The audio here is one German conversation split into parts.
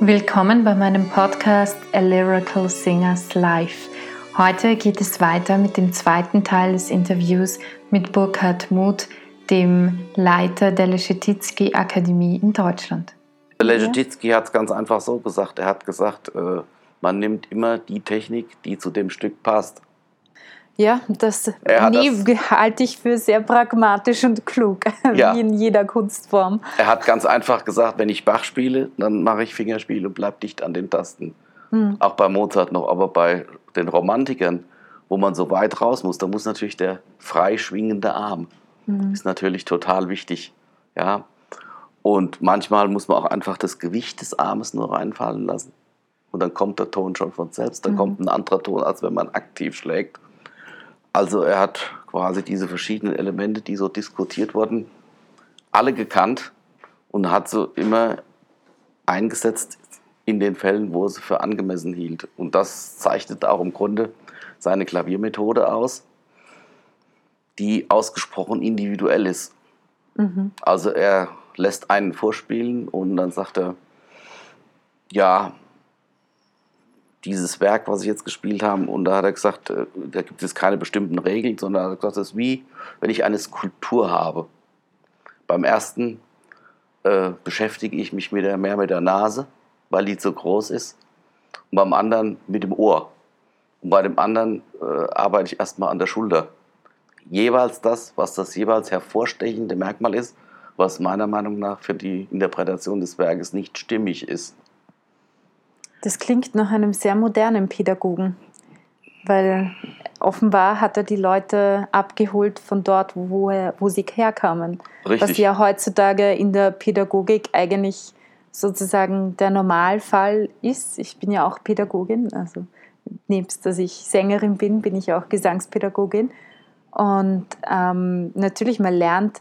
Willkommen bei meinem Podcast A Lyrical Singers Live. Heute geht es weiter mit dem zweiten Teil des Interviews mit Burkhard Muth, dem Leiter der Leschetizky Akademie in Deutschland. Leschetizky hat es ganz einfach so gesagt. Er hat gesagt, äh, man nimmt immer die Technik, die zu dem Stück passt. Ja, das, das halte ich für sehr pragmatisch und klug, ja. wie in jeder Kunstform. Er hat ganz einfach gesagt, wenn ich Bach spiele, dann mache ich Fingerspiel und bleib dicht an den Tasten. Hm. Auch bei Mozart noch, aber bei den Romantikern, wo man so weit raus muss, da muss natürlich der frei schwingende Arm. Hm. Ist natürlich total wichtig. Ja. Und manchmal muss man auch einfach das Gewicht des Armes nur reinfallen lassen. Und dann kommt der Ton schon von selbst. Dann hm. kommt ein anderer Ton, als wenn man aktiv schlägt. Also er hat quasi diese verschiedenen Elemente, die so diskutiert wurden, alle gekannt und hat so immer eingesetzt in den Fällen, wo er sie für angemessen hielt. Und das zeichnet auch im Grunde seine Klaviermethode aus, die ausgesprochen individuell ist. Mhm. Also er lässt einen vorspielen und dann sagt er, ja, dieses Werk, was ich jetzt gespielt habe, und da hat er gesagt, äh, da gibt es keine bestimmten Regeln, sondern er hat gesagt, das ist wie, wenn ich eine Skulptur habe. Beim ersten äh, beschäftige ich mich mit der, mehr mit der Nase, weil die zu groß ist, und beim anderen mit dem Ohr. Und bei dem anderen äh, arbeite ich erstmal an der Schulter. Jeweils das, was das jeweils hervorstechende Merkmal ist, was meiner Meinung nach für die Interpretation des Werkes nicht stimmig ist. Das klingt nach einem sehr modernen Pädagogen, weil offenbar hat er die Leute abgeholt von dort, wo, er, wo sie herkamen. Richtig. Was ja heutzutage in der Pädagogik eigentlich sozusagen der Normalfall ist. Ich bin ja auch Pädagogin, also nebst dass ich Sängerin bin, bin ich auch Gesangspädagogin. Und ähm, natürlich, man lernt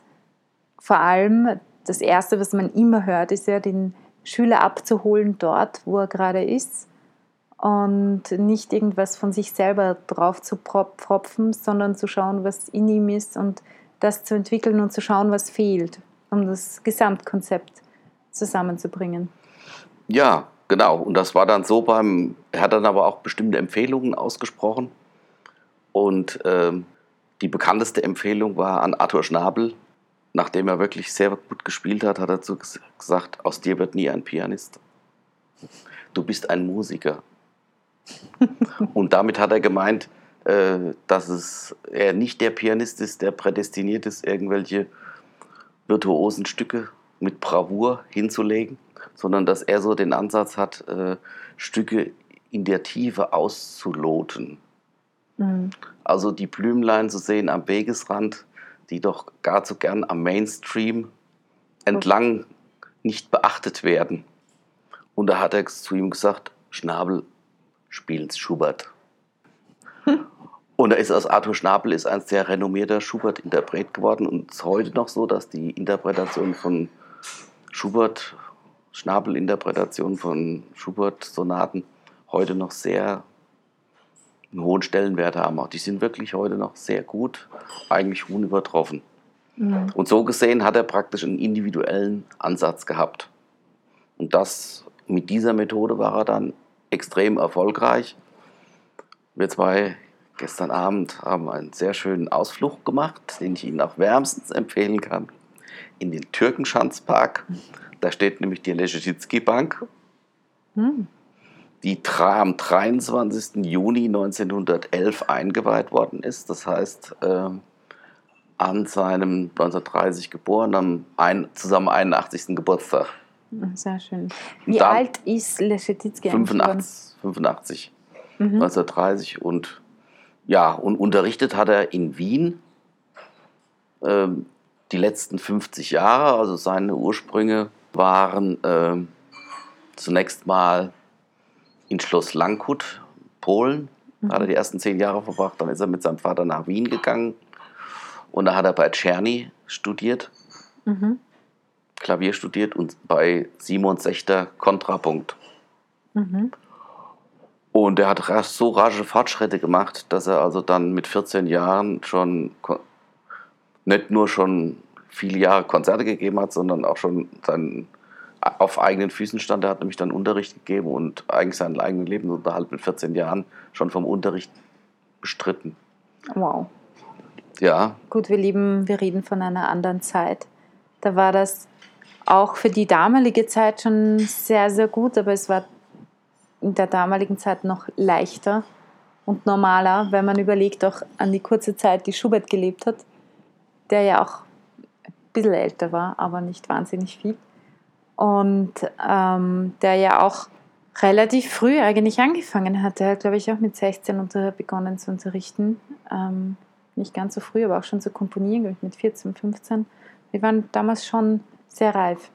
vor allem, das Erste, was man immer hört, ist ja den Schüler abzuholen dort, wo er gerade ist und nicht irgendwas von sich selber drauf zu propfen, sondern zu schauen, was in ihm ist und das zu entwickeln und zu schauen, was fehlt, um das Gesamtkonzept zusammenzubringen. Ja, genau. Und das war dann so beim, er hat dann aber auch bestimmte Empfehlungen ausgesprochen. Und ähm, die bekannteste Empfehlung war an Arthur Schnabel, nachdem er wirklich sehr gut gespielt hat, hat er zu gesagt, aus dir wird nie ein Pianist. Du bist ein Musiker. Und damit hat er gemeint, äh, dass es, er nicht der Pianist ist, der prädestiniert ist, irgendwelche virtuosen Stücke mit Bravour hinzulegen, sondern dass er so den Ansatz hat, äh, Stücke in der Tiefe auszuloten. Mhm. Also die Blümlein zu sehen am Wegesrand, die doch gar zu gern am Mainstream entlang nicht beachtet werden. Und da hat er zu ihm gesagt, Schnabel, spiel's Schubert. Und da ist aus Arthur Schnabel ist ein sehr renommierter Schubert-Interpret geworden und es ist heute noch so, dass die Interpretation von Schubert, Schnabel-Interpretation von Schubert-Sonaten heute noch sehr einen hohen Stellenwert haben. Auch die sind wirklich heute noch sehr gut, eigentlich unübertroffen. Mhm. Und so gesehen hat er praktisch einen individuellen Ansatz gehabt. Und das mit dieser Methode war er dann extrem erfolgreich. Wir zwei gestern Abend haben einen sehr schönen Ausflug gemacht, den ich Ihnen auch wärmstens empfehlen kann, in den Türkenschanzpark. Da steht nämlich die Leschetizky Bank. Mhm die am 23. Juni 1911 eingeweiht worden ist. Das heißt, äh, an seinem 1930 geboren, am ein, zusammen 81. Geburtstag. Sehr schön. Wie alt ist Leschetizky? 85. 85 mhm. 1930 und ja, und unterrichtet hat er in Wien äh, die letzten 50 Jahre. Also seine Ursprünge waren äh, zunächst mal in Schloss Langkut, Polen. Da hat er die ersten zehn Jahre verbracht. Dann ist er mit seinem Vater nach Wien gegangen. Und da hat er bei Czerny studiert, mhm. Klavier studiert und bei Simon Sechter Kontrapunkt. Mhm. Und er hat so rasche Fortschritte gemacht, dass er also dann mit 14 Jahren schon nicht nur schon viele Jahre Konzerte gegeben hat, sondern auch schon seinen auf eigenen Füßen stand. Er hat nämlich dann Unterricht gegeben und eigentlich seinen eigenen Lebensunterhalt mit 14 Jahren schon vom Unterricht bestritten. Wow. Ja. Gut, wir leben, wir reden von einer anderen Zeit. Da war das auch für die damalige Zeit schon sehr, sehr gut, aber es war in der damaligen Zeit noch leichter und normaler, wenn man überlegt auch an die kurze Zeit, die Schubert gelebt hat, der ja auch ein bisschen älter war, aber nicht wahnsinnig viel. Und ähm, der ja auch relativ früh eigentlich angefangen hat. Er hat, glaube ich, auch mit 16 unter begonnen zu unterrichten. Ähm, nicht ganz so früh, aber auch schon zu komponieren, glaube ich, mit 14, 15. Wir waren damals schon sehr reif.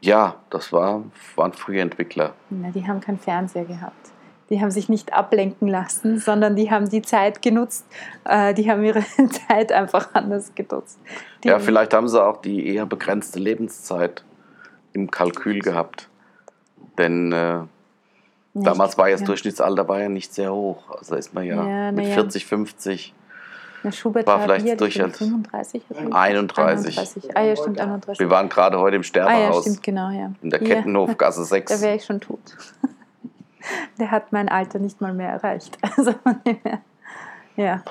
Ja, das war, waren frühe Entwickler. Ja, die haben keinen Fernseher gehabt. Die haben sich nicht ablenken lassen, sondern die haben die Zeit genutzt. Äh, die haben ihre Zeit einfach anders genutzt. Die ja, vielleicht haben sie auch die eher begrenzte Lebenszeit im Kalkül gehabt. Denn äh, damals war ja das ja. Durchschnittsalter war ja nicht sehr hoch. Also ist man ja, ja mit 40, 50 na, Schubert war vielleicht hier, durch 35. 31. 31. Ah ja, stimmt, 31. Wir waren gerade heute im Sterbehaus. Ah ja, stimmt, genau, ja. In der Kettenhofgasse 6. Da wäre ich schon tot. Der hat mein Alter nicht mal mehr erreicht. Also ja.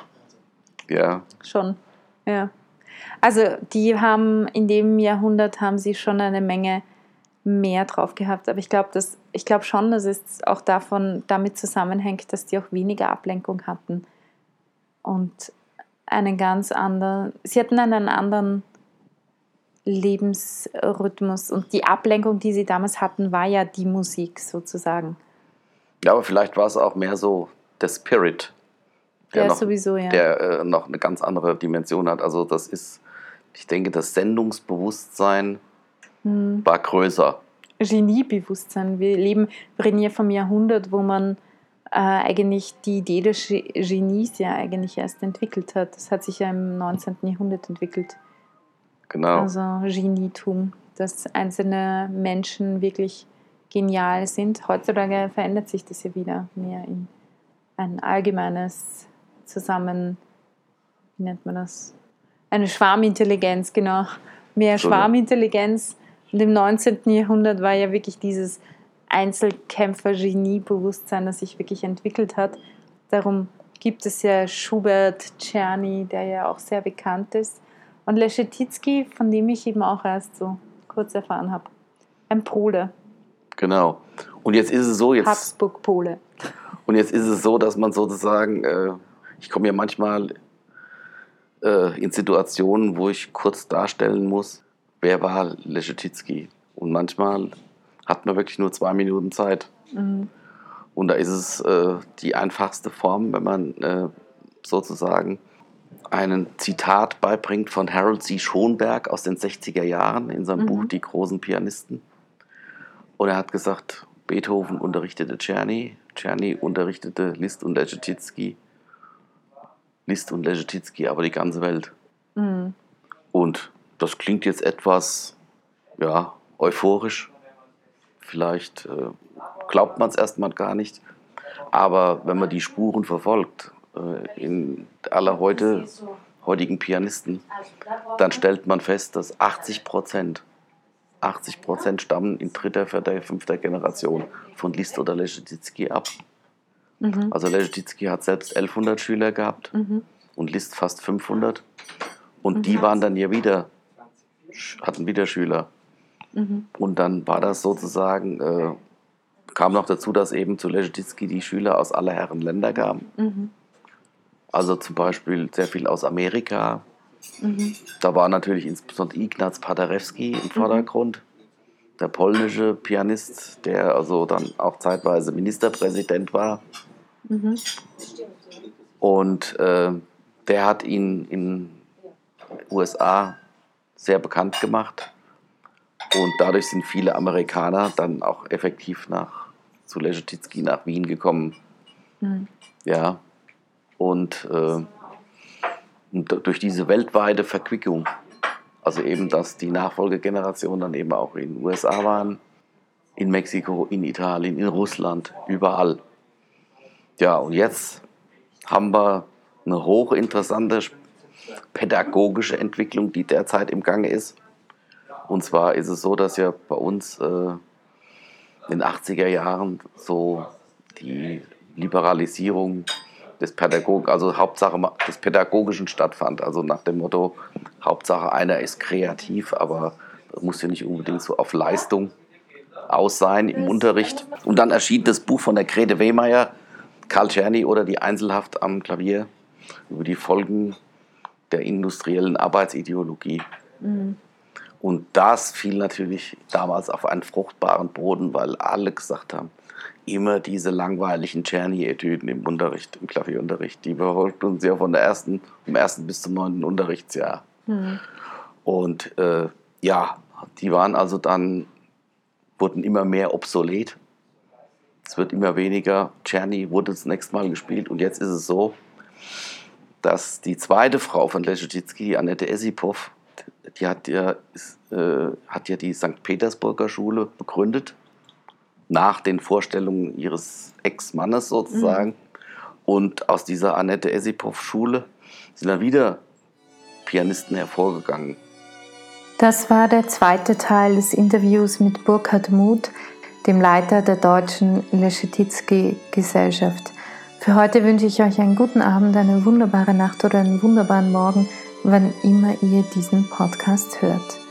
Ja. Schon, ja. Also die haben in dem Jahrhundert haben sie schon eine Menge mehr drauf gehabt. Aber ich glaube, ich glaube schon, dass es auch davon damit zusammenhängt, dass die auch weniger Ablenkung hatten und einen ganz anderen, sie hatten einen anderen Lebensrhythmus und die Ablenkung, die sie damals hatten, war ja die Musik sozusagen. Ja, aber vielleicht war es auch mehr so der Spirit, der, noch, sowieso, ja. der äh, noch eine ganz andere Dimension hat. Also das ist, ich denke, das Sendungsbewusstsein hm. war größer. Geniebewusstsein. Wir leben, wir reden ja vom Jahrhundert, wo man äh, eigentlich die Idee des Genies ja eigentlich erst entwickelt hat. Das hat sich ja im 19. Jahrhundert entwickelt. Genau. Also Genietum, dass einzelne Menschen wirklich genial sind. Heutzutage verändert sich das ja wieder mehr in ein allgemeines Zusammen, wie nennt man das? Eine Schwarmintelligenz, genau. Mehr Schwarmintelligenz. Und im 19. Jahrhundert war ja wirklich dieses Einzelkämpfer-Genie-Bewusstsein, das sich wirklich entwickelt hat. Darum gibt es ja Schubert, Czerny, der ja auch sehr bekannt ist. Und Leschetizky, von dem ich eben auch erst so kurz erfahren habe. Ein Pole. Genau. Und jetzt ist es so, jetzt. Habsburg-Pole. Und jetzt ist es so, dass man sozusagen, äh, ich komme ja manchmal äh, in Situationen, wo ich kurz darstellen muss, wer war Leschetizky. Und manchmal hat man wirklich nur zwei Minuten Zeit. Mhm. Und da ist es äh, die einfachste Form, wenn man äh, sozusagen ein Zitat beibringt von Harold C. Schonberg aus den 60er Jahren in seinem mhm. Buch Die großen Pianisten. Und er hat gesagt, Beethoven unterrichtete Czerny, Czerny unterrichtete Liszt und Leschetizky, Liszt und Leschetizky, aber die ganze Welt. Mhm. Und das klingt jetzt etwas ja, euphorisch, Vielleicht äh, glaubt man es erstmal gar nicht. Aber wenn man die Spuren verfolgt, äh, in aller heute, heutigen Pianisten, dann stellt man fest, dass 80 Prozent 80 Prozent stammen in dritter, vierter, fünfter Generation von Liszt oder Leschetizky ab. Mhm. Also Leschetizky hat selbst 1100 Schüler gehabt mhm. und Liszt fast 500. Und mhm. die waren dann ja wieder, hatten wieder Schüler. Mhm. Und dann war das sozusagen, äh, kam noch dazu, dass eben zu Leschetizky die Schüler aus aller Herren Länder kamen. Mhm. Also zum Beispiel sehr viel aus Amerika. Mhm. Da war natürlich insbesondere Ignaz Paderewski im Vordergrund, der polnische Pianist, der also dann auch zeitweise Ministerpräsident war. Mhm. Und äh, der hat ihn in den USA sehr bekannt gemacht. Und dadurch sind viele Amerikaner dann auch effektiv nach zu Leschetizky nach Wien gekommen. Mhm. Ja. Und, äh, und durch diese weltweite Verquickung, also eben, dass die Nachfolgegenerationen dann eben auch in den USA waren, in Mexiko, in Italien, in Russland, überall. Ja, und jetzt haben wir eine hochinteressante pädagogische Entwicklung, die derzeit im Gange ist Und zwar ist es so, dass ja bei uns äh, in den 80er Jahren so die Liberalisierung des Pädagog also Hauptsache des Pädagogischen stattfand. Also nach dem Motto, Hauptsache einer ist kreativ, aber muss ja nicht unbedingt so auf Leistung aus sein im Unterricht. Und dann erschien das Buch von der Grete Wehmeier, Karl Czerny oder die Einzelhaft am Klavier über die Folgen der industriellen Arbeitsideologie. Mhm. Und das fiel natürlich damals auf einen fruchtbaren Boden, weil alle gesagt haben, immer diese langweiligen Czerny-Etüden im Unterricht, im Klavierunterricht, die verfolgt uns ja von der ersten, vom ersten bis zum neunten Unterrichtsjahr. Mhm. Und äh, ja, die waren also dann, wurden immer mehr obsolet. Es wird immer weniger. Czerny wurde das nächste Mal gespielt und jetzt ist es so, dass die zweite Frau von Leschetizky, Annette Esipov, die hat ja, ist, äh, hat ja die St. Petersburger Schule begründet, nach den Vorstellungen ihres Ex-Mannes sozusagen. Mhm. Und aus dieser Annette Esipov-Schule sind dann wieder Pianisten hervorgegangen. Das war der zweite Teil des Interviews mit Burkhard Muth, dem Leiter der deutschen Leschetizky-Gesellschaft. Für heute wünsche ich euch einen guten Abend, eine wunderbare Nacht oder einen wunderbaren Morgen, wann immer ihr diesen Podcast hört.